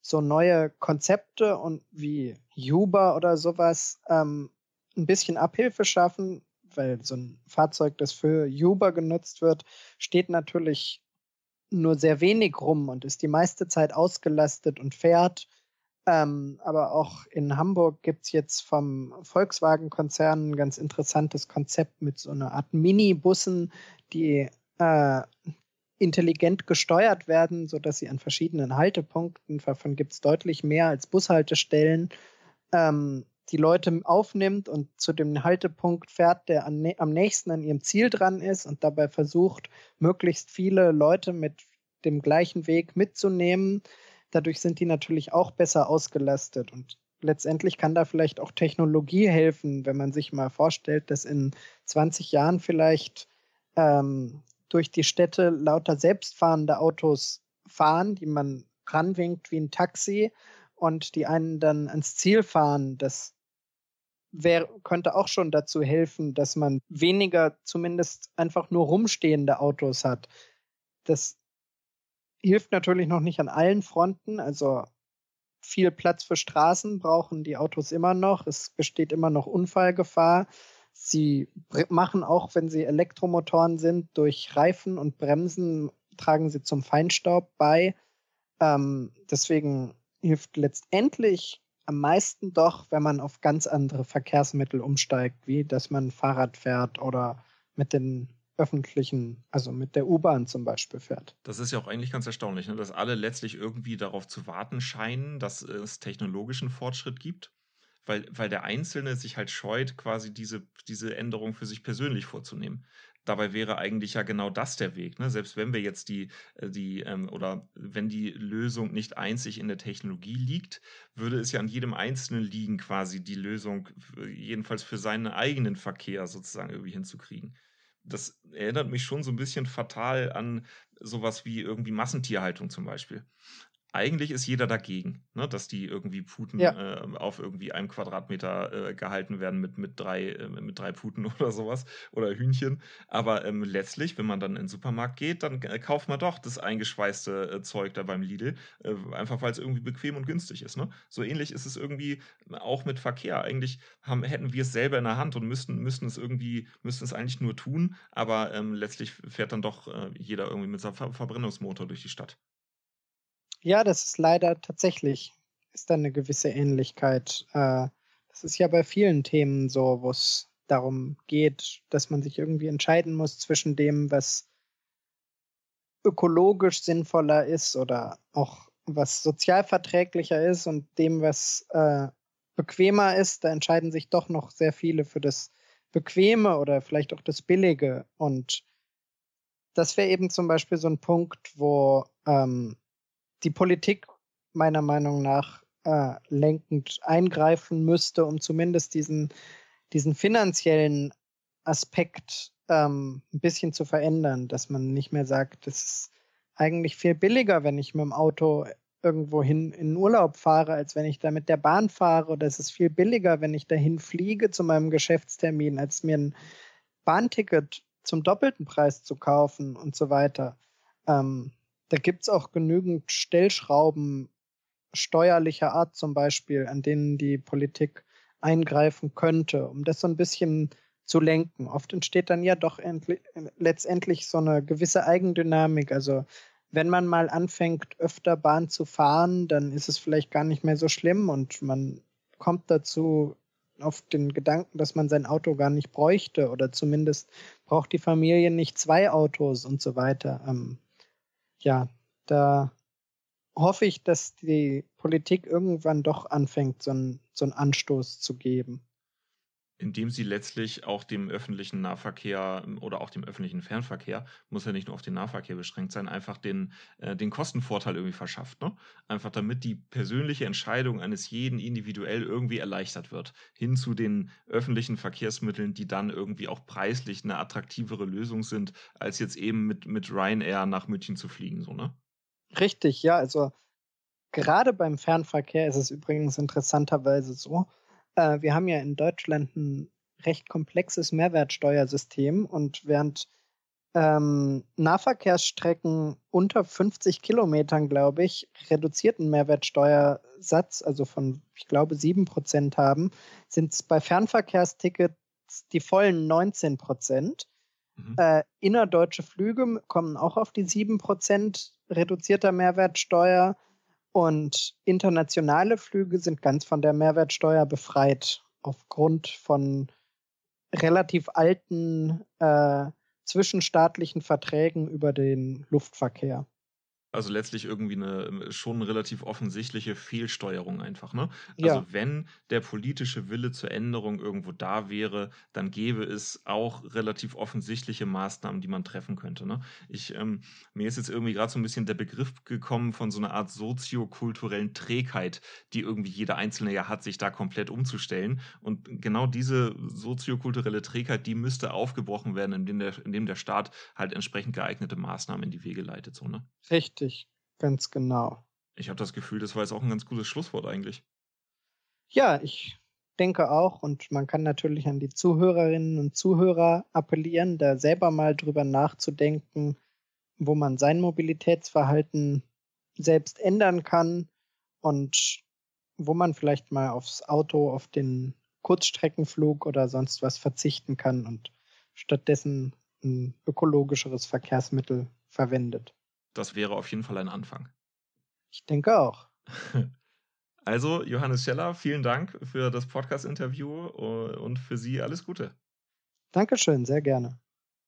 so neue Konzepte und wie Uber oder sowas ähm, ein bisschen Abhilfe schaffen, weil so ein Fahrzeug, das für Uber genutzt wird, steht natürlich nur sehr wenig rum und ist die meiste Zeit ausgelastet und fährt. Ähm, aber auch in Hamburg gibt es jetzt vom Volkswagen-Konzern ein ganz interessantes Konzept mit so einer Art Minibussen, die äh, intelligent gesteuert werden, sodass sie an verschiedenen Haltepunkten, davon gibt es deutlich mehr als Bushaltestellen, ähm, die Leute aufnimmt und zu dem Haltepunkt fährt, der am, am nächsten an ihrem Ziel dran ist und dabei versucht, möglichst viele Leute mit dem gleichen Weg mitzunehmen. Dadurch sind die natürlich auch besser ausgelastet und letztendlich kann da vielleicht auch Technologie helfen, wenn man sich mal vorstellt, dass in 20 Jahren vielleicht ähm, durch die Städte lauter selbstfahrende Autos fahren, die man ranwinkt wie ein Taxi und die einen dann ans Ziel fahren. Das wär, könnte auch schon dazu helfen, dass man weniger zumindest einfach nur rumstehende Autos hat. Das hilft natürlich noch nicht an allen Fronten. Also viel Platz für Straßen brauchen die Autos immer noch. Es besteht immer noch Unfallgefahr. Sie machen auch, wenn sie Elektromotoren sind, durch Reifen und Bremsen tragen sie zum Feinstaub bei. Ähm, deswegen hilft letztendlich am meisten doch, wenn man auf ganz andere Verkehrsmittel umsteigt, wie dass man Fahrrad fährt oder mit den öffentlichen, also mit der U-Bahn zum Beispiel fährt. Das ist ja auch eigentlich ganz erstaunlich, ne? dass alle letztlich irgendwie darauf zu warten scheinen, dass es technologischen Fortschritt gibt, weil, weil der Einzelne sich halt scheut, quasi diese, diese Änderung für sich persönlich vorzunehmen. Dabei wäre eigentlich ja genau das der Weg. Ne? Selbst wenn wir jetzt die, äh, die ähm, oder wenn die Lösung nicht einzig in der Technologie liegt, würde es ja an jedem Einzelnen liegen, quasi die Lösung, jedenfalls für seinen eigenen Verkehr sozusagen irgendwie hinzukriegen. Das erinnert mich schon so ein bisschen fatal an sowas wie irgendwie Massentierhaltung zum Beispiel. Eigentlich ist jeder dagegen, ne, dass die irgendwie Puten Ja. äh, auf irgendwie einem Quadratmeter äh, gehalten werden mit, mit, drei, äh, mit drei Puten oder sowas oder Hühnchen. Aber ähm, letztlich, wenn man dann in den Supermarkt geht, dann äh, kauft man doch das eingeschweißte äh, Zeug da beim Lidl, äh, einfach weil es irgendwie bequem und günstig ist. Ne? So ähnlich ist es irgendwie auch mit Verkehr. Eigentlich haben, hätten wir es selber in der Hand und müssten, müssten es irgendwie, müssten es eigentlich nur tun, aber ähm, letztlich fährt dann doch jeder irgendwie mit seinem Ver Verbrennungsmotor durch die Stadt. Ja, das ist leider tatsächlich, ist da eine gewisse Ähnlichkeit. Äh, das ist ja bei vielen Themen so, wo es darum geht, dass man sich irgendwie entscheiden muss zwischen dem, was ökologisch sinnvoller ist oder auch was sozialverträglicher ist und dem, was äh, bequemer ist. Da entscheiden sich doch noch sehr viele für das Bequeme oder vielleicht auch das Billige. Und das wäre eben zum Beispiel so ein Punkt, wo ähm, die Politik meiner Meinung nach äh, lenkend eingreifen müsste, um zumindest diesen, diesen finanziellen Aspekt ähm, ein bisschen zu verändern, dass man nicht mehr sagt, es ist eigentlich viel billiger, wenn ich mit dem Auto irgendwo hin in Urlaub fahre, als wenn ich da mit der Bahn fahre. Oder es ist viel billiger, wenn ich dahin fliege zu meinem Geschäftstermin, als mir ein Bahnticket zum doppelten Preis zu kaufen und so weiter. Ähm, da gibt es auch genügend Stellschrauben steuerlicher Art zum Beispiel, an denen die Politik eingreifen könnte, um das so ein bisschen zu lenken. Oft entsteht dann ja doch letztendlich so eine gewisse Eigendynamik. Also wenn man mal anfängt, öfter Bahn zu fahren, dann ist es vielleicht gar nicht mehr so schlimm und man kommt dazu auf den Gedanken, dass man sein Auto gar nicht bräuchte oder zumindest braucht die Familie nicht zwei Autos und so weiter. Ja, da hoffe ich, dass die Politik irgendwann doch anfängt, so einen, so einen Anstoß zu geben indem sie letztlich auch dem öffentlichen Nahverkehr ähm, oder auch dem öffentlichen Fernverkehr, muss ja nicht nur auf den Nahverkehr beschränkt sein, einfach den, äh, den Kostenvorteil irgendwie verschafft. Ne? Einfach damit die persönliche Entscheidung eines jeden individuell irgendwie erleichtert wird, hin zu den öffentlichen Verkehrsmitteln, die dann irgendwie auch preislich eine attraktivere Lösung sind, als jetzt eben mit, mit Ryanair nach München zu fliegen. So, ne? Richtig, ja, also gerade beim Fernverkehr ist es übrigens interessanterweise so, äh, wir haben ja in Deutschland ein recht komplexes Mehrwertsteuersystem und während ähm, Nahverkehrsstrecken unter 50 Kilometern, glaube ich, reduzierten Mehrwertsteuersatz, also von, ich glaube, 7 Prozent haben, sind es bei Fernverkehrstickets die vollen 19 Prozent. Mhm. Äh, innerdeutsche Flüge kommen auch auf die 7 Prozent reduzierter Mehrwertsteuer. Und internationale Flüge sind ganz von der Mehrwertsteuer befreit, aufgrund von relativ alten äh, zwischenstaatlichen Verträgen über den Luftverkehr. Also letztlich irgendwie eine schon relativ offensichtliche Fehlsteuerung einfach, ne? Also ja. wenn der politische Wille zur Änderung irgendwo da wäre, dann gäbe es auch relativ offensichtliche Maßnahmen, die man treffen könnte. Ne? Ich, ähm, mir ist jetzt irgendwie gerade so ein bisschen der Begriff gekommen von so einer Art soziokulturellen Trägheit, die irgendwie jeder Einzelne ja hat, sich da komplett umzustellen. Und genau diese soziokulturelle Trägheit, die müsste aufgebrochen werden, indem der, indem der Staat halt entsprechend geeignete Maßnahmen in die Wege leitet. So, ne? Richtig. Richtig, ganz genau. Ich habe das Gefühl, das war jetzt auch ein ganz gutes Schlusswort eigentlich. Ja, ich denke auch. Und man kann natürlich an die Zuhörerinnen und Zuhörer appellieren, da selber mal drüber nachzudenken, wo man sein Mobilitätsverhalten selbst ändern kann und wo man vielleicht mal aufs Auto, auf den Kurzstreckenflug oder sonst was verzichten kann und stattdessen ein ökologischeres Verkehrsmittel verwendet das wäre auf jeden Fall ein Anfang. Ich denke auch. Also, Johannes Scheller, vielen Dank für das Podcast-Interview äh, und für Sie alles Gute. Dankeschön, sehr gerne.